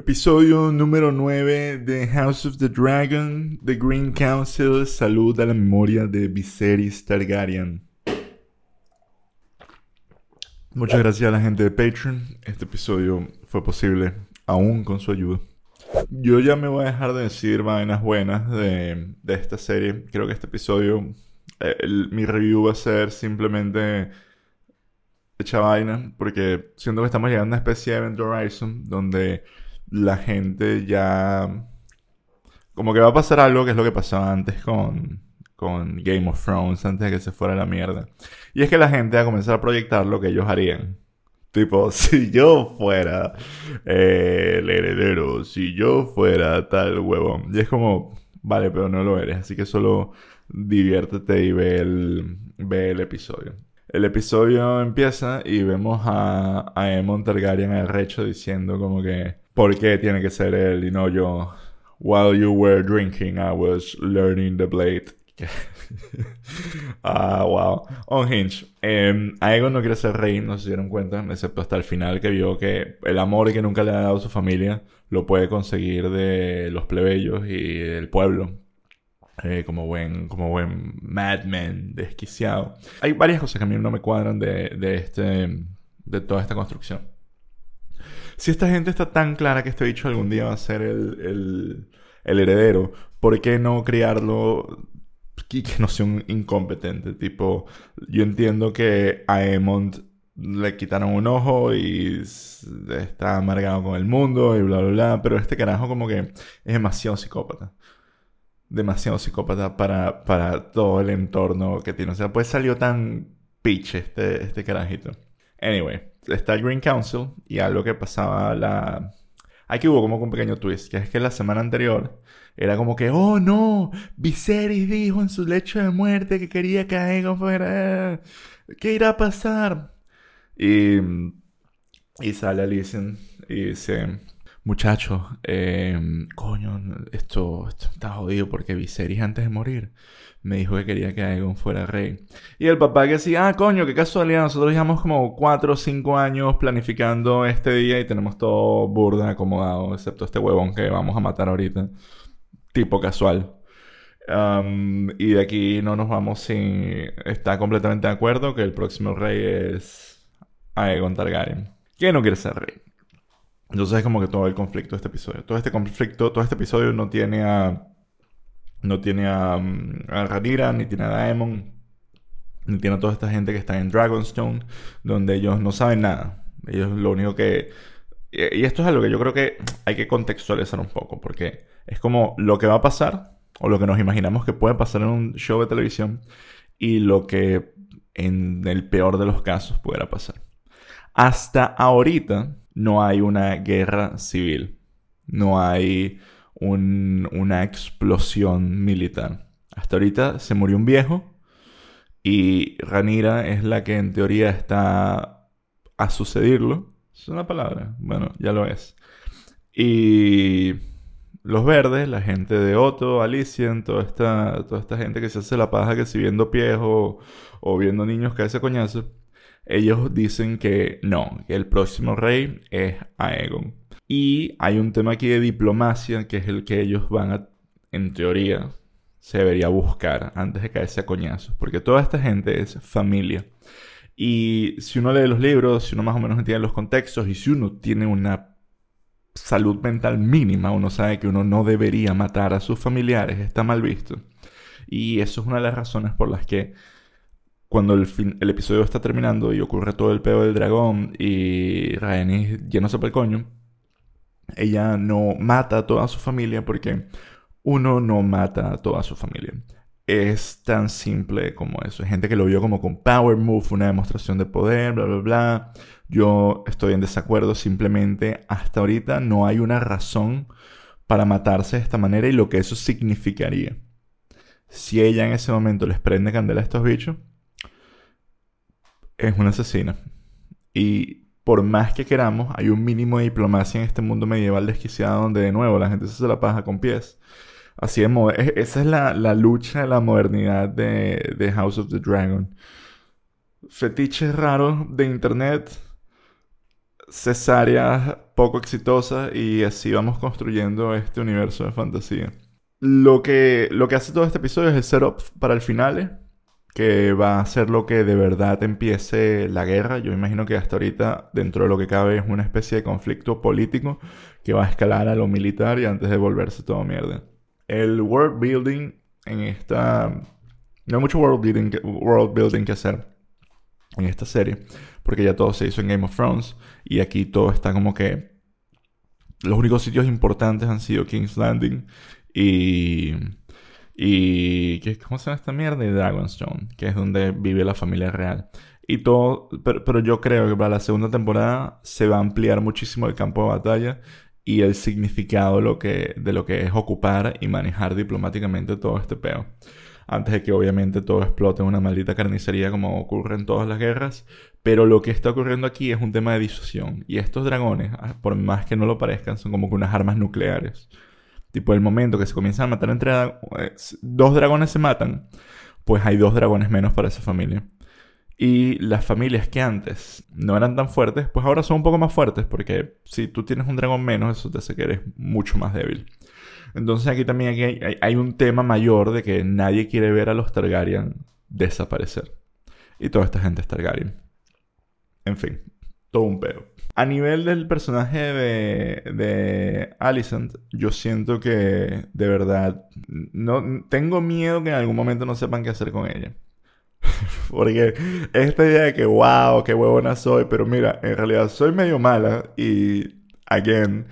Episodio número 9 de House of the Dragon, The Green Council, salud a la memoria de Viserys Targaryen. Muchas gracias a la gente de Patreon. Este episodio fue posible aún con su ayuda. Yo ya me voy a dejar de decir vainas buenas de, esta serie. Creo que este episodio, eh, mi review va a ser simplemente hecha vaina, porque siento que estamos llegando a una especie de Event Horizon donde la gente ya... Como que va a pasar algo que es lo que pasaba antes con, con Game of Thrones, antes de que se fuera la mierda. Y es que la gente va a comenzar a proyectar lo que ellos harían. Tipo, si yo fuera el heredero, si yo fuera tal huevón. Y es como, vale, pero no lo eres. Así que solo diviértete y ve el, ve el episodio. El episodio empieza y vemos a, a Aemon Targaryen el recho diciendo como que ¿por qué tiene que ser él y no yo? While you were drinking, I was learning the blade. ah, wow. On Hinge. Eh, Aegon no quiere ser rey, no se dieron cuenta, excepto hasta el final que vio que el amor que nunca le ha dado su familia lo puede conseguir de los plebeyos y del pueblo. Eh, como buen, como buen madman desquiciado. Hay varias cosas que a mí no me cuadran de, de, este, de toda esta construcción. Si esta gente está tan clara que este bicho algún día va a ser el, el, el heredero, ¿por qué no criarlo que no sea un incompetente? Tipo, yo entiendo que a le quitaron un ojo y está amargado con el mundo y bla, bla, bla, pero este carajo como que es demasiado psicópata demasiado psicópata para, para todo el entorno que tiene. O sea, pues salió tan pitch este, este carajito. Anyway, está el Green Council y algo que pasaba la... Aquí hubo como un pequeño twist, que es que la semana anterior era como que, oh no, Viserys dijo en su lecho de muerte que quería que Aegon fuera... ¿Qué irá a pasar? Y, y sale Alicent y dice, muchacho, em, coño, esto, está jodido porque Viserys antes de morir me dijo que quería que Aegon fuera rey. Y el papá que decía, ah, coño, qué casualidad, nosotros llevamos como 4 o 5 años planificando este día y tenemos todo burda acomodado, excepto este huevón que vamos a matar ahorita. Tipo casual. y de aquí no nos vamos sin... Está completamente de acuerdo que el próximo rey es Aegon Targaryen. ¿Quién no quiere ser rey? Entonces es como que todo el conflicto de este episodio. Todo este conflicto, todo este episodio no tiene a. No tiene a, mm, a Rhaenyra, ni tiene a Daemon, ni tiene a toda esta gente que está en Dragonstone, donde ellos no saben nada. Ellos lo único que. Y esto es algo que yo creo que hay que contextualizar un poco, porque es como lo que va a pasar, o lo que nos imaginamos que puede pasar en un show de televisión, y lo que en el peor de los casos pudiera pasar. Hasta ahorita, no hay una guerra civil, no hay una explosión militar. Hasta ahorita se murió un viejo y Ranira es la que en teoría está a sucederlo. Es una palabra, bueno, ya lo es. Y los verdes, la gente de Otto, Alicien, toda esta, toda esta gente que se hace la paja que si viendo pies o, o viendo niños que hace coñazo ellos dicen que no, que el próximo rey es Aegon. Y hay un tema aquí de diplomacia que es el que ellos van a, en teoría, se debería buscar antes de caerse a coñazos. Porque toda esta gente es familia. Y si uno lee los libros, si uno más o menos entiende los contextos y si uno tiene una salud mental mínima, uno sabe que uno no debería matar a sus familiares, está mal visto. Y eso es una de las razones por las que cuando el, el episodio está terminando y ocurre todo el pedo del dragón y Rhaenys lleno por el coño, ella no mata a toda su familia porque uno no mata a toda su familia. Es tan simple como eso. Hay gente que lo vio como con power move, una demostración de poder, bla, bla, bla. Yo estoy en desacuerdo. Simplemente hasta ahorita no hay una razón para matarse de esta manera y lo que eso significaría. Si ella en ese momento les prende candela a estos bichos, es una asesina. Y por más que queramos, hay un mínimo de diplomacia en este mundo medieval desquiciado donde de nuevo la gente se hace la paja con pies. Así es, esa es la, lucha de la modernidad de, de, House of the Dragon. Fetiches raros de internet cesáreas poco exitosas y así vamos construyendo este universo de fantasía. Lo que, lo que hace todo este episodio es el setup para el final, que va a ser lo que de verdad empiece la guerra. Yo imagino que hasta ahorita, dentro de lo que cabe, es una especie de conflicto político que va a escalar a lo militar y antes de volverse todo mierda. El world building en esta... No hay mucho world building, world building que hacer en esta serie, porque ya todo se hizo en Game of Thrones y aquí todo está como que... Los únicos sitios importantes han sido King's Landing y y. ¿Cómo se llama esta mierda? Y Dragonstone, que es donde vive la familia real. Y todo. Pero, yo creo que para la segunda temporada se va a ampliar muchísimo el campo de batalla y el significado de lo que, de lo que es ocupar y manejar diplomáticamente todo este peo. Antes de que obviamente todo explote en una maldita carnicería como ocurre en todas las guerras. Pero lo que está ocurriendo aquí es un tema de disuasión. Y estos dragones, ah, por más que no lo parezcan, son como que unas armas nucleares. Tipo, el momento que se comienzan a matar entre eh, dos dragones se matan, pues hay dos dragones menos para esa familia. Y las familias que antes no eran tan fuertes, pues ahora son un poco más fuertes, porque si tú tienes un dragón menos, eso te hace que eres mucho más débil. Entonces aquí también hay, hay un tema mayor de que nadie quiere ver a los Targaryen desaparecer. Y toda esta gente es Targaryen. En fin, todo un pedo. A nivel del personaje de, de Alicent, yo siento que de verdad no tengo miedo que en algún momento no sepan qué hacer con ella. Porque esta idea de que, wow, qué huevona soy, pero mira, en realidad soy medio mala y, again,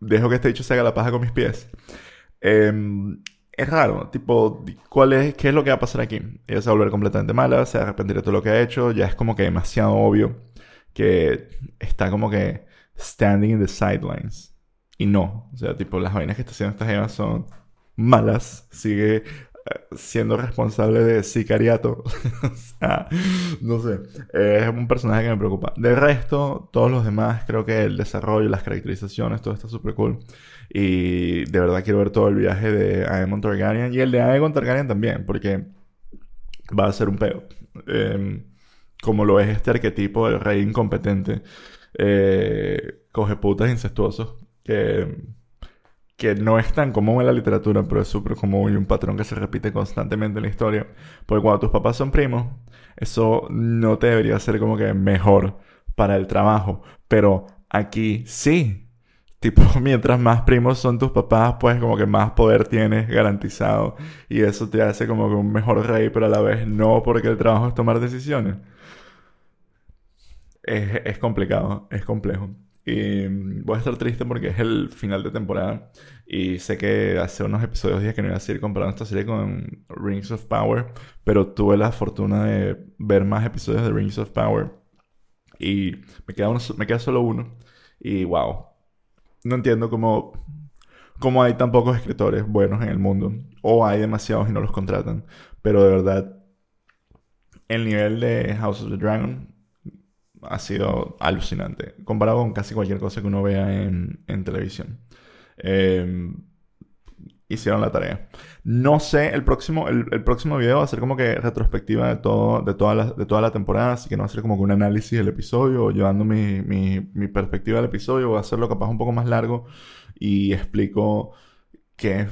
dejo que este dicho se haga la paja con mis pies. Em, es raro, tipo, ¿cuál es, ¿qué es lo que va a pasar aquí? Ella se va a volver completamente mala, se va a arrepentir de todo lo que ha hecho, ya es como que demasiado obvio que está como que standing in the sidelines. Y no, o sea, tipo, las vainas que está haciendo esta jeva son malas. Sigue eh, siendo responsable de sicariato. o sea, no sé. es un personaje que me preocupa. De resto, todos los demás, creo que el desarrollo, las caracterizaciones, todo está súper cool. Y de verdad quiero ver todo el viaje de Aemon Targaryen y el de Aegon Targaryen también, porque va a ser un peo. Eh, como lo es este arquetipo del rey incompetente, eh, coge putas incestuosos, que, que no es tan común en la literatura, pero es súper común y un patrón que se repite constantemente en la historia. Porque cuando tus papás son primos, eso no te debería ser como que mejor para el trabajo, pero aquí sí. Tipo, mientras más primos son tus papás, pues como que más poder tienes garantizado. Y eso te hace como que un mejor rey, pero a la vez no porque el trabajo es tomar decisiones es, complicado, es complejo. Y mm, voy a estar triste porque es el final de temporada. Y sé que hace unos episodios dije que no iba a seguir comparando esta serie con Rings of Power. Pero tuve la fortuna de ver más episodios de Rings of Power. Y me queda, me queda solo uno. Y wow. No entiendo cómo, cómo hay tan pocos escritores buenos en el mundo. O hay demasiados y no los contratan. Pero de verdad, el nivel de House of the Dragon ha sido alucinante, comparado con casi cualquier cosa que uno vea en, televisión. Em, hicieron la tarea. No sé, el próximo, el, próximo video va a ser como que retrospectiva de, todo, de, toda la, de toda la temporada, así que no va a ser como que un análisis del episodio, o llevando mi, mi, perspectiva del episodio, va a hacerlo capaz un poco más largo y explico qué,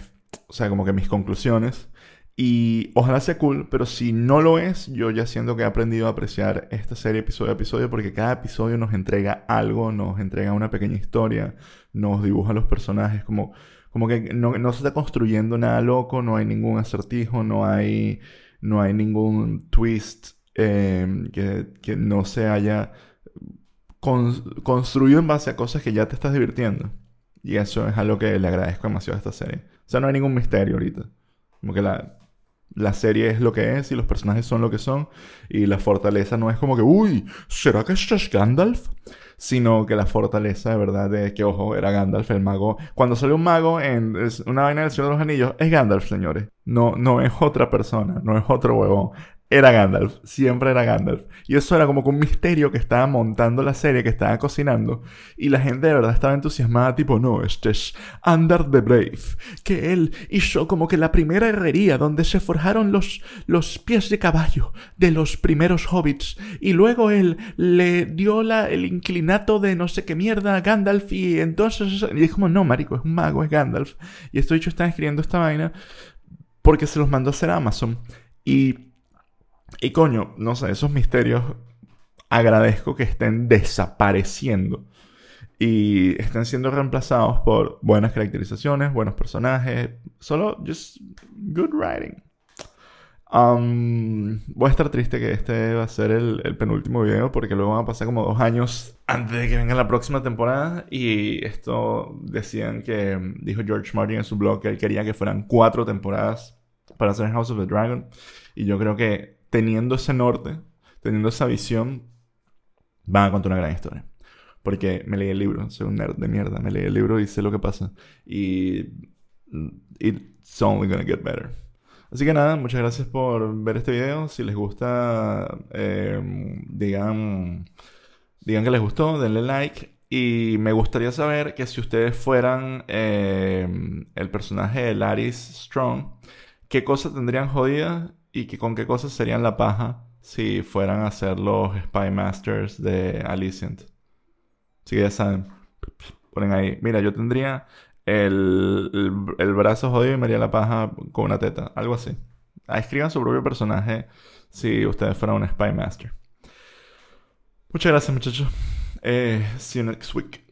o sea, como que mis conclusiones. Y ojalá sea cool, pero si no lo es, yo ya siento que he aprendido a apreciar esta serie episodio a episodio porque cada episodio nos entrega algo, nos entrega una pequeña historia, nos dibuja los personajes como, como que no, se está construyendo nada loco, no hay ningún acertijo, no hay, no hay ningún twist em, que, que, no se haya construido en base a cosas que ya te estás divirtiendo. Y eso es algo que le agradezco demasiado a esta serie. O sea, no hay ningún misterio ahorita. Como que la, la serie es lo que es y los personajes son lo que son. Y la fortaleza no es como que, uy, ¿será que este es Gandalf? Sino que la fortaleza de verdad de que, ojo, era Gandalf el mago. Cuando sale un mago en una vaina del Señor de los Anillos, es Gandalf, señores. No, no es otra persona, no es otro huevón. Era Gandalf, siempre era Gandalf. Y eso era como que un misterio que estaba montando la serie, que estaba cocinando. Y la gente de verdad estaba entusiasmada, tipo, no, este es Under the Brave. Que él hizo como que la primera herrería donde se forjaron los, los pies de caballo de los primeros hobbits. Y luego él le dio la, el inclinato de no sé qué mierda a Gandalf. Y entonces, y es como, no, marico, es un mago, es Gandalf. Y esto dicho, están escribiendo esta vaina porque se los mandó a hacer Amazon. Y y coño, no sé, esos misterios agradezco que estén desapareciendo y estén siendo reemplazados por buenas caracterizaciones, buenos personajes, solo just good writing. Um, voy a estar triste que este va a ser el, penúltimo video porque luego van a pasar como dos años antes de que venga la próxima temporada y esto decían que dijo George Martin en su blog que él quería que fueran cuatro temporadas para hacer House of the Dragon y yo creo que teniendo ese norte, teniendo esa visión, van a contar una gran historia. Porque me leí el libro, soy un nerd de mierda, me leí el libro y sé lo que pasa. Y it's only gonna get better. Así que nada, muchas gracias por ver este video. Si les gusta, eh, digan, digan que les gustó, denle like. Y me gustaría saber que si ustedes fueran eh, el personaje de Laris Strong, ¿qué cosas tendrían jodidas y que con qué cosas serían la paja si fueran a ser los Spy Masters de Alicent. Así que ya saben, ponen ahí. Mira, yo tendría el, el, brazo jodido y me haría la paja con una teta, algo así. escriban su propio personaje si ustedes fueran un Spy Master. Muchas gracias, muchachos. Eh, see you next week.